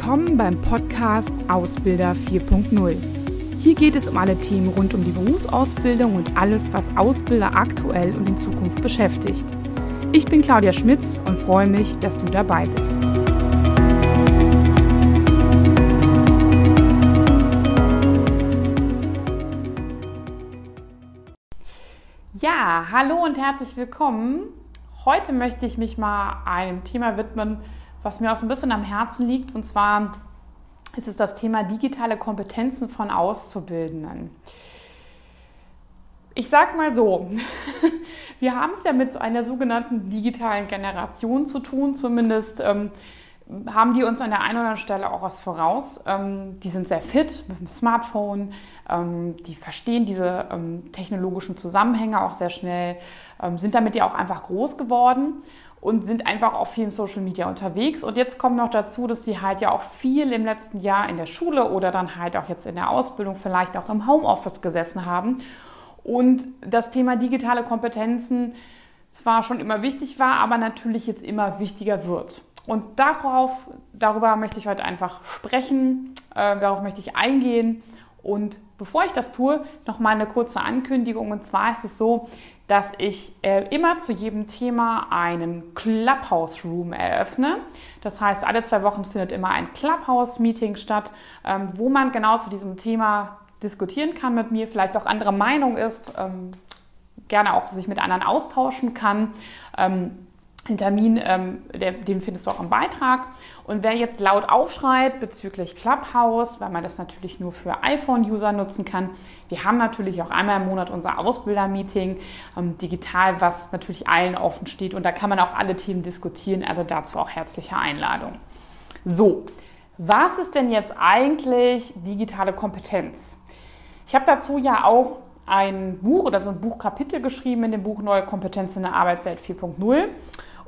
Willkommen beim Podcast Ausbilder 4.0. Hier geht es um alle Themen rund um die Berufsausbildung und alles, was Ausbilder aktuell und in Zukunft beschäftigt. Ich bin Claudia Schmitz und freue mich, dass du dabei bist. Ja, hallo und herzlich willkommen. Heute möchte ich mich mal einem Thema widmen, was mir auch so ein bisschen am Herzen liegt. Und zwar ist es das Thema digitale Kompetenzen von Auszubildenden. Ich sag mal so, wir haben es ja mit einer sogenannten digitalen Generation zu tun, zumindest ähm, haben die uns an der einen oder anderen Stelle auch was voraus. Ähm, die sind sehr fit mit dem Smartphone, ähm, die verstehen diese ähm, technologischen Zusammenhänge auch sehr schnell, ähm, sind damit ja auch einfach groß geworden und sind einfach auch viel im Social Media unterwegs. Und jetzt kommt noch dazu, dass sie halt ja auch viel im letzten Jahr in der Schule oder dann halt auch jetzt in der Ausbildung, vielleicht auch im Homeoffice gesessen haben. Und das Thema digitale Kompetenzen zwar schon immer wichtig war, aber natürlich jetzt immer wichtiger wird. Und darauf, darüber möchte ich heute einfach sprechen, äh, darauf möchte ich eingehen. Und bevor ich das tue, noch mal eine kurze Ankündigung. Und zwar ist es so, dass ich äh, immer zu jedem Thema einen Clubhouse Room eröffne. Das heißt, alle zwei Wochen findet immer ein Clubhouse Meeting statt, ähm, wo man genau zu diesem Thema diskutieren kann mit mir, vielleicht auch andere Meinung ist, ähm, gerne auch sich mit anderen austauschen kann. Ähm, den Termin, ähm, der, den findest du auch im Beitrag. Und wer jetzt laut aufschreit bezüglich Clubhouse, weil man das natürlich nur für iPhone-User nutzen kann, wir haben natürlich auch einmal im Monat unser Ausbilder-Meeting ähm, digital, was natürlich allen offen steht. Und da kann man auch alle Themen diskutieren. Also dazu auch herzliche Einladung. So, was ist denn jetzt eigentlich digitale Kompetenz? Ich habe dazu ja auch ein Buch oder so ein Buchkapitel geschrieben in dem Buch Neue Kompetenz in der Arbeitswelt 4.0.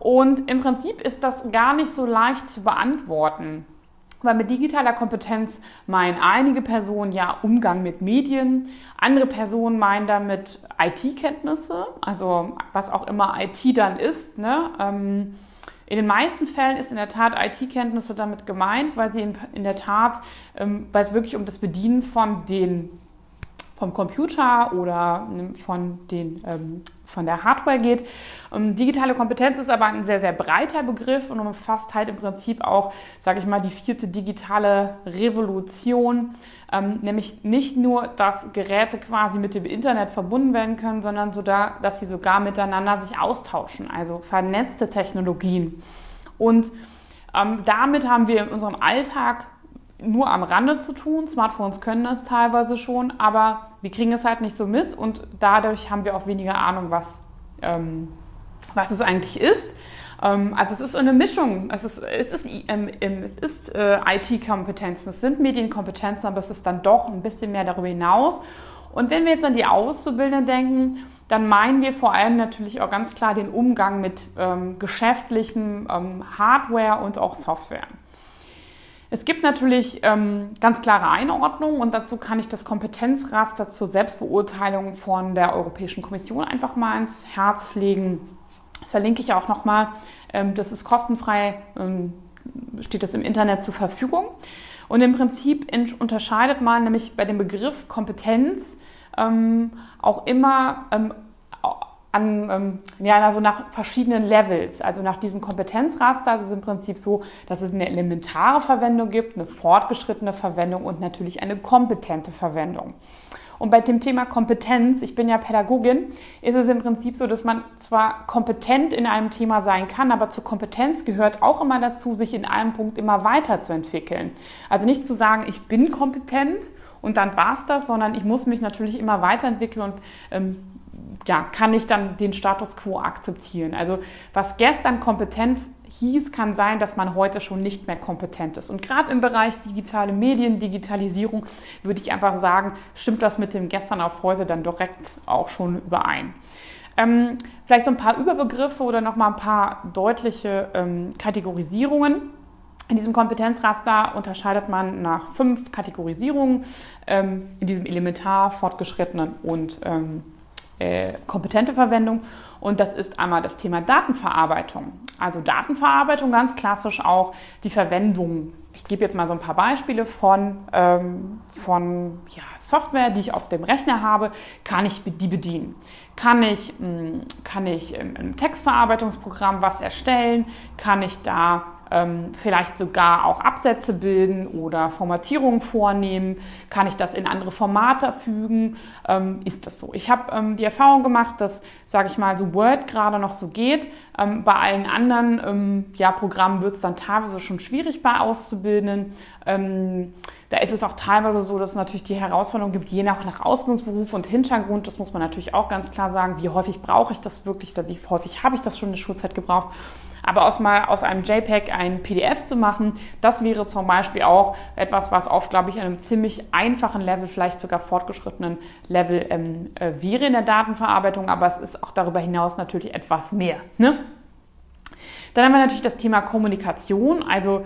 Und im Prinzip ist das gar nicht so leicht zu beantworten. Weil mit digitaler Kompetenz meinen einige Personen ja Umgang mit Medien, andere Personen meinen damit IT-Kenntnisse, also was auch immer IT dann ist. Ne? Ähm, in den meisten Fällen ist in der Tat IT-Kenntnisse damit gemeint, weil sie in, der Tat, ähm, weil es wirklich um das Bedienen von den vom Computer oder ähm, von, den, ähm, von der Hardware geht. Ähm, digitale Kompetenz ist aber ein sehr, sehr breiter Begriff und umfasst halt im Prinzip auch, sage ich mal, die vierte digitale Revolution, ähm, nämlich nicht nur, dass Geräte quasi mit dem Internet verbunden werden können, sondern sogar, dass sie sogar miteinander sich austauschen, also vernetzte Technologien. Und ähm, damit haben wir in unserem Alltag nur am Rande zu tun. Smartphones können das teilweise schon, aber wir kriegen es halt nicht so mit und dadurch haben wir auch weniger Ahnung, was, ähm, was es eigentlich ist. Ähm, also es ist eine Mischung. Es ist, es ist, ähm, es ist äh, IT-Kompetenzen, es sind Medienkompetenzen, aber es ist dann doch ein bisschen mehr darüber hinaus. Und wenn wir jetzt an die Auszubildenden denken, dann meinen wir vor allem natürlich auch ganz klar den Umgang mit ähm, geschäftlichen ähm, Hardware und auch Software. Es gibt natürlich ähm, ganz klare Einordnungen und dazu kann ich das Kompetenzraster zur Selbstbeurteilung von der Europäischen Kommission einfach mal ins Herz legen. Das verlinke ich auch nochmal. Ähm, das ist kostenfrei, ähm, steht das im Internet zur Verfügung. Und im Prinzip unterscheidet man nämlich bei dem Begriff Kompetenz ähm, auch immer ähm, an, ähm, ja, also nach verschiedenen Levels, also nach diesem Kompetenzraster. Also es ist im Prinzip so, dass es eine elementare Verwendung gibt, eine fortgeschrittene Verwendung und natürlich eine kompetente Verwendung. Und bei dem Thema Kompetenz, ich bin ja Pädagogin, ist es im Prinzip so, dass man zwar kompetent in einem Thema sein kann, aber zur Kompetenz gehört auch immer dazu, sich in einem Punkt immer weiterzuentwickeln. Also nicht zu sagen, ich bin kompetent und dann war es das, sondern ich muss mich natürlich immer weiterentwickeln und ähm, ja, kann ich dann den Status quo akzeptieren. Also was gestern kompetent hieß, kann sein, dass man heute schon nicht mehr kompetent ist. Und gerade im Bereich digitale Medien, Digitalisierung, würde ich einfach sagen, stimmt das mit dem gestern auf heute dann direkt auch schon überein. Ähm, vielleicht so ein paar Überbegriffe oder nochmal ein paar deutliche ähm, Kategorisierungen. In diesem Kompetenzraster unterscheidet man nach fünf Kategorisierungen ähm, in diesem Elementar, Fortgeschrittenen und ähm, äh, kompetente Verwendung. Und das ist einmal das Thema Datenverarbeitung. Also Datenverarbeitung ganz klassisch auch die Verwendung. Ich gebe jetzt mal so ein paar Beispiele von, ähm, von ja, Software, die ich auf dem Rechner habe. Kann ich die bedienen? Kann ich, mh, hm, kann ich im, im Textverarbeitungsprogramm was erstellen? Kann ich da ähm, vielleicht sogar auch Absätze bilden oder Formatierungen vornehmen? Kann ich das in andere Formate fügen? Ähm, ist das so? Ich habe ähm, die Erfahrung gemacht, dass, sage ich mal, so Word gerade noch so geht. Ähm, bei allen anderen ähm, ja, Programmen wird es dann teilweise schon schwierig bei Auszubildenden. Da ist es auch teilweise so, dass es natürlich die Herausforderung gibt, je nach, nach Ausbildungsberuf und Hintergrund, das muss man natürlich auch ganz klar sagen, wie häufig brauche ich das wirklich, wie häufig habe ich das schon in der Schulzeit gebraucht. Aber aus, mal, aus einem JPEG ein PDF zu machen, das wäre zum Beispiel auch etwas, was auf, glaube ich, einem ziemlich einfachen Level, vielleicht sogar fortgeschrittenen Level ähm, äh, wäre in der Datenverarbeitung. Aber es ist auch darüber hinaus natürlich etwas mehr. Ne? Dann haben wir natürlich das Thema Kommunikation. Also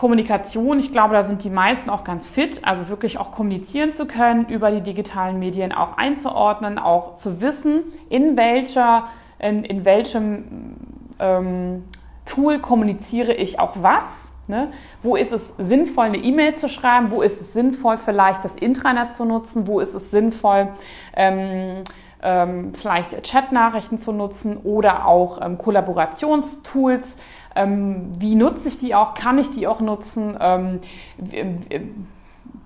Kommunikation, ich glaube, da sind die meisten auch ganz fit, also wirklich auch kommunizieren zu können, über die digitalen Medien auch einzuordnen, auch zu wissen, in welcher, in, in welchem ähm, Tool kommuniziere ich auch was. Ne? Wo ist es sinnvoll, eine E-Mail zu schreiben? Wo ist es sinnvoll, vielleicht das Intranet zu nutzen? Wo ist es sinnvoll, ähm, ähm, vielleicht Chat-Nachrichten zu nutzen oder auch ähm, Kollaborationstools? Ähm, wie nutze ich die auch? Kann ich die auch nutzen?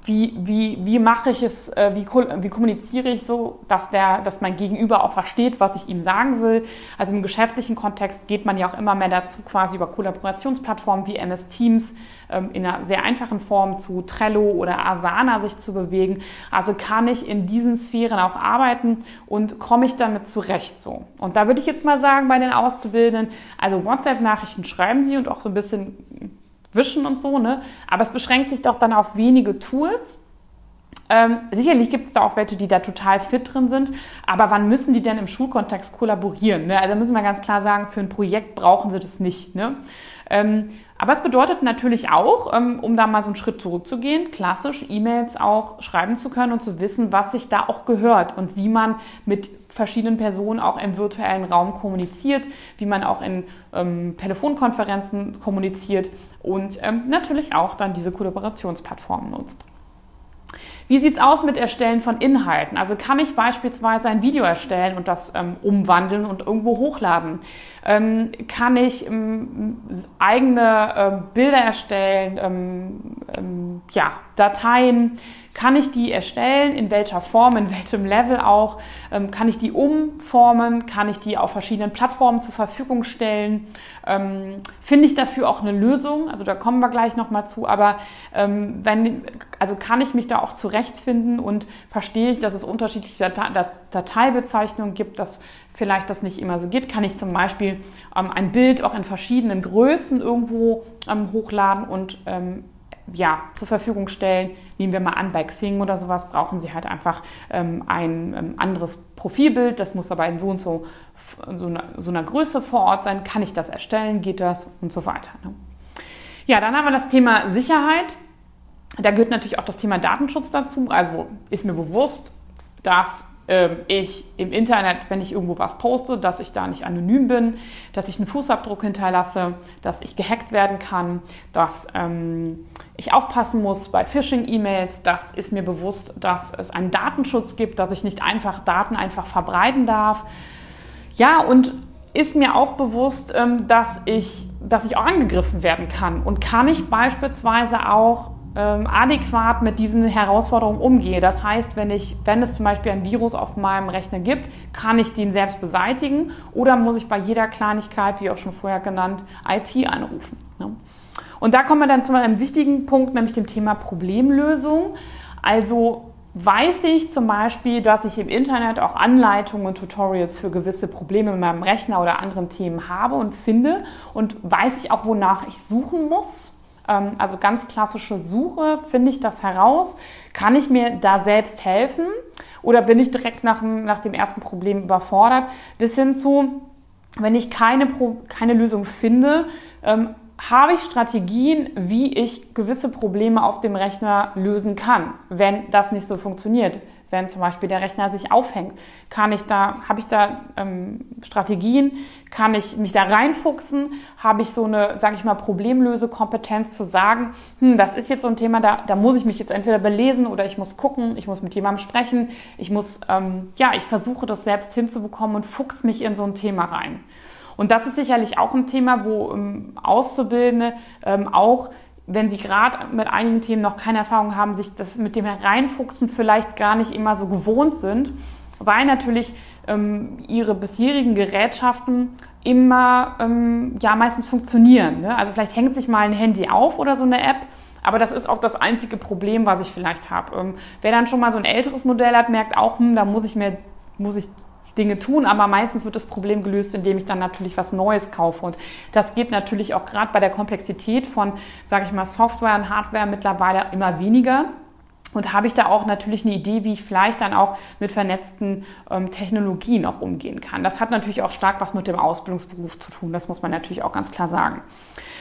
Wie, wie, wie mache ich es, äh, wie, wie kommuniziere ich so, dass, der, dass mein Gegenüber auch versteht, was ich ihm sagen will. Also im geschäftlichen Kontext geht man ja auch immer mehr dazu, quasi über Kollaborationsplattformen wie MS Teams ähm, in einer sehr einfachen Form zu Trello oder Asana sich zu bewegen. Also kann ich in diesen Sphären auch arbeiten und komme ich damit zurecht so. Und da würde ich jetzt mal sagen bei den Auszubildenden, also WhatsApp-Nachrichten schreiben Sie und auch so ein bisschen Wischen und so, ne? Aber es beschränkt sich doch dann auf wenige Tools. Ähm, sicherlich gibt es da auch welche, die da total fit drin sind, aber wann müssen die denn im Schulkontext kollaborieren? Ne? Also müssen wir ganz klar sagen, für ein Projekt brauchen sie das nicht. Ne? Ähm, aber es bedeutet natürlich auch, ähm, um da mal so einen Schritt zurückzugehen, klassisch E-Mails auch schreiben zu können und zu wissen, was sich da auch gehört und wie man mit verschiedenen Personen auch im virtuellen Raum kommuniziert, wie man auch in ähm, Telefonkonferenzen kommuniziert und ähm, natürlich auch dann diese Kollaborationsplattformen nutzt. Wie sieht es aus mit Erstellen von Inhalten? Also kann ich beispielsweise ein Video erstellen und das ähm, umwandeln und irgendwo hochladen? Ähm, kann ich ähm, eigene äh, Bilder erstellen? Ähm, ähm, ja, Dateien? Kann ich die erstellen? In welcher Form? In welchem Level auch? Ähm, kann ich die umformen? Kann ich die auf verschiedenen Plattformen zur Verfügung stellen? Finde ich dafür auch eine Lösung? Also da kommen wir gleich nochmal zu. Aber wenn, also kann ich mich da auch zurechtfinden und verstehe ich, dass es unterschiedliche Date Dateibezeichnungen gibt, dass vielleicht das nicht immer so geht? Kann ich zum Beispiel ähm, ein Bild auch in verschiedenen Größen irgendwo ähm, hochladen und ähm, ja, zur Verfügung stellen. Nehmen wir mal an, bei Xing oder sowas brauchen Sie halt einfach ähm, ein ähm, anderes Profilbild. Das muss aber in so und so, so, einer, so einer Größe vor Ort sein. Kann ich das erstellen? Geht das? Und so weiter. Ne? Ja, dann haben wir das Thema Sicherheit. Da gehört natürlich auch das Thema Datenschutz dazu. Also ist mir bewusst, dass ähm, ich im Internet, wenn ich irgendwo was poste, dass ich da nicht anonym bin, dass ich einen Fußabdruck hinterlasse, dass ich gehackt werden kann, dass ähm, ich aufpassen muss bei Phishing-E-Mails. Das ist mir bewusst, dass es einen Datenschutz gibt, dass ich nicht einfach Daten einfach verbreiten darf. Ja, und ist mir auch bewusst, ähm, dass ich, dass ich auch angegriffen werden kann. Und kann ich beispielsweise auch ähm, adäquat mit diesen Herausforderungen umgehe. Das heißt, wenn, ich, wenn es zum Beispiel ein Virus auf meinem Rechner gibt, kann ich den selbst beseitigen oder muss ich bei jeder Kleinigkeit, wie auch schon vorher genannt, IT anrufen. Ne? Und da kommen wir dann zu einem wichtigen Punkt, nämlich dem Thema Problemlösung. Also weiß ich zum Beispiel, dass ich im Internet auch Anleitungen und Tutorials für gewisse Probleme mit meinem Rechner oder anderen Themen habe und finde und weiß ich auch, wonach ich suchen muss also ganz klassische Suche, finde ich das heraus? Kann ich mir da selbst helfen? Oder bin ich direkt nach dem, nach dem ersten Problem überfordert? Bis hin zu, wenn ich keine, keine Lösung finde, ähm, habe ich Strategien, wie ich gewisse Probleme auf dem Rechner lösen kann, wenn das nicht so funktioniert wenn zum Beispiel der Rechner sich aufhängt? Kann ich da, habe ich da ähm, Strategien? Kann ich mich da reinfuchsen? Habe ich so eine, sage ich mal, Problemlösekompetenz zu sagen, hm, das ist jetzt so ein Thema, da, da muss ich mich jetzt entweder belesen oder ich muss gucken, ich muss mit jemandem sprechen, ich muss, ähm, ja, ich versuche das selbst hinzubekommen und fuchs mich in so ein Thema rein. Und das ist sicherlich auch ein Thema, wo ähm, Auszubildende ähm, auch wenn sie gerade mit einigen Themen noch keine Erfahrung haben, sich das mit dem Reinfuchsen vielleicht gar nicht immer so gewohnt sind, weil natürlich ähm, ihre bisherigen Gerätschaften immer ähm, ja meistens funktionieren. Ne? Also vielleicht hängt sich mal ein Handy auf oder so eine App, aber das ist auch das einzige Problem, was ich vielleicht habe. Ähm, wer dann schon mal so ein älteres Modell hat, merkt auch, hm, da muss ich mir muss ich Dinge tun, aber meistens wird das Problem gelöst, indem ich dann natürlich was Neues kaufe. Und das geht natürlich auch gerade bei der Komplexität von, sage ich mal, Software und Hardware mittlerweile immer weniger. Und habe ich da auch natürlich eine Idee, wie ich vielleicht dann auch mit vernetzten ähm, Technologien auch umgehen kann. Das hat natürlich auch stark was mit dem Ausbildungsberuf zu tun. Das muss man natürlich auch ganz klar sagen.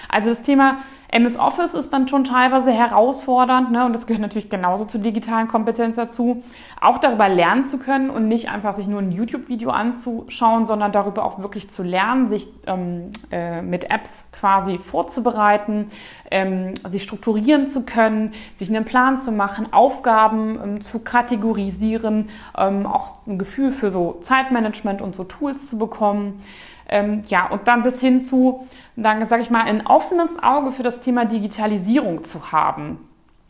Also das Thema MS Office ist dann schon teilweise herausfordernd ne? und das gehört natürlich genauso zur digitalen Kompetenz dazu, auch darüber lernen zu können und nicht einfach sich nur ein YouTube-Video anzuschauen, sondern darüber auch wirklich zu lernen, sich ähm, äh, mit Apps quasi vorzubereiten, ähm, sich strukturieren zu können, sich einen Plan zu machen, Aufgaben ähm, zu kategorisieren, ähm, auch ein Gefühl für so Zeitmanagement und so Tools zu bekommen. Ähm, ja, und dann bis hin zu, dann sage ich mal, ein offenes Auge für das Thema Digitalisierung zu haben.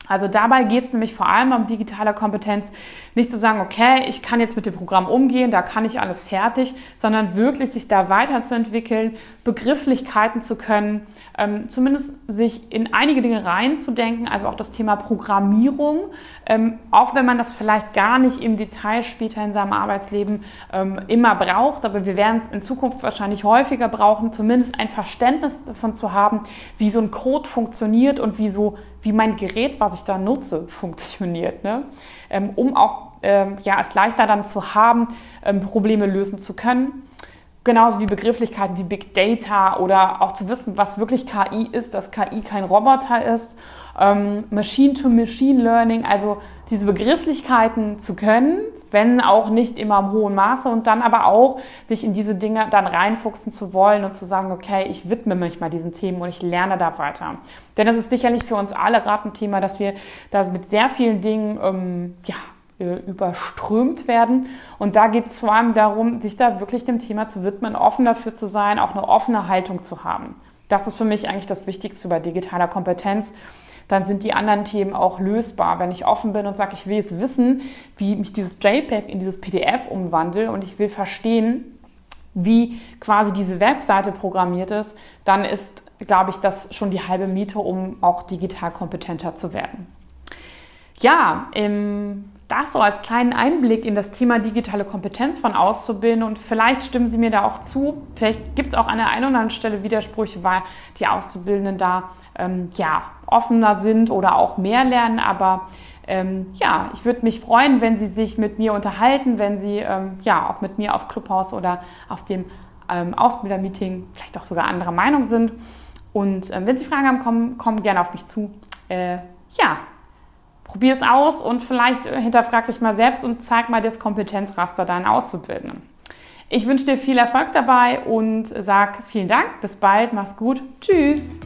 Also dabei geht es nämlich vor allem um digitale Kompetenz, nicht zu sagen, okay, ich kann jetzt mit dem Programm umgehen, da kann ich alles fertig, sondern wirklich sich da weiterzuentwickeln, Begrifflichkeiten zu können, ähm, zumindest sich in einige Dinge reinzudenken, also auch das Thema Programmierung, ähm, auch wenn man das vielleicht gar nicht im Detail später in seinem Arbeitsleben ähm, immer braucht, aber wir werden es in Zukunft wahrscheinlich häufiger brauchen, zumindest ein Verständnis davon zu haben, wie so ein Code funktioniert und wie so wie mein Gerät, was ich da nutze, funktioniert, ne? Ähm, um auch ähm, ja, es leichter dann zu haben, ähm, Probleme lösen zu können. Genauso wie Begrifflichkeiten wie Big Data oder auch zu wissen, was wirklich KI ist, dass KI kein Roboter ist, ähm, Machine-to-Machine Learning, also diese Begrifflichkeiten zu können, wenn auch nicht immer im hohen Maße und dann aber auch sich in diese Dinge dann reinfuchsen zu wollen und zu sagen, okay, ich widme mich mal diesen Themen und ich lerne da weiter. Denn das ist sicherlich für uns alle gerade ein Thema, dass wir da mit sehr vielen Dingen ähm, ja, äh, überströmt werden. Und da geht es vor allem darum, sich da wirklich dem Thema zu widmen, offen dafür zu sein, auch eine offene Haltung zu haben. Das ist für mich eigentlich das Wichtigste bei digitaler Kompetenz. Dann sind die anderen Themen auch lösbar. Wenn ich offen bin und sage, ich will jetzt wissen, wie mich dieses JPEG in dieses PDF umwandle und ich will verstehen, wie quasi diese Webseite programmiert ist, dann ist, glaube ich, das schon die halbe Miete, um auch digital kompetenter zu werden. Ja, im das so als kleinen Einblick in das Thema digitale Kompetenz von Auszubildenden und vielleicht stimmen Sie mir da auch zu. Vielleicht gibt es auch an der einen oder anderen Stelle Widersprüche, weil die Auszubildenden da ähm, ja, offener sind oder auch mehr lernen. Aber ähm, ja, ich würde mich freuen, wenn Sie sich mit mir unterhalten, wenn Sie ähm, ja auch mit mir auf Clubhouse oder auf dem ähm, Ausbildermeeting vielleicht auch sogar anderer Meinung sind. Und ähm, wenn Sie Fragen haben, kommen, kommen gerne auf mich zu. Äh, ja, Probier es aus und vielleicht äh, hinterfrag dich mal selbst und zeig mal das Kompetenzraster deinen Auszubildenden. Ich wünsche dir viel Erfolg dabei und sag vielen Dank. Bis bald. Mach's gut. Tschüss.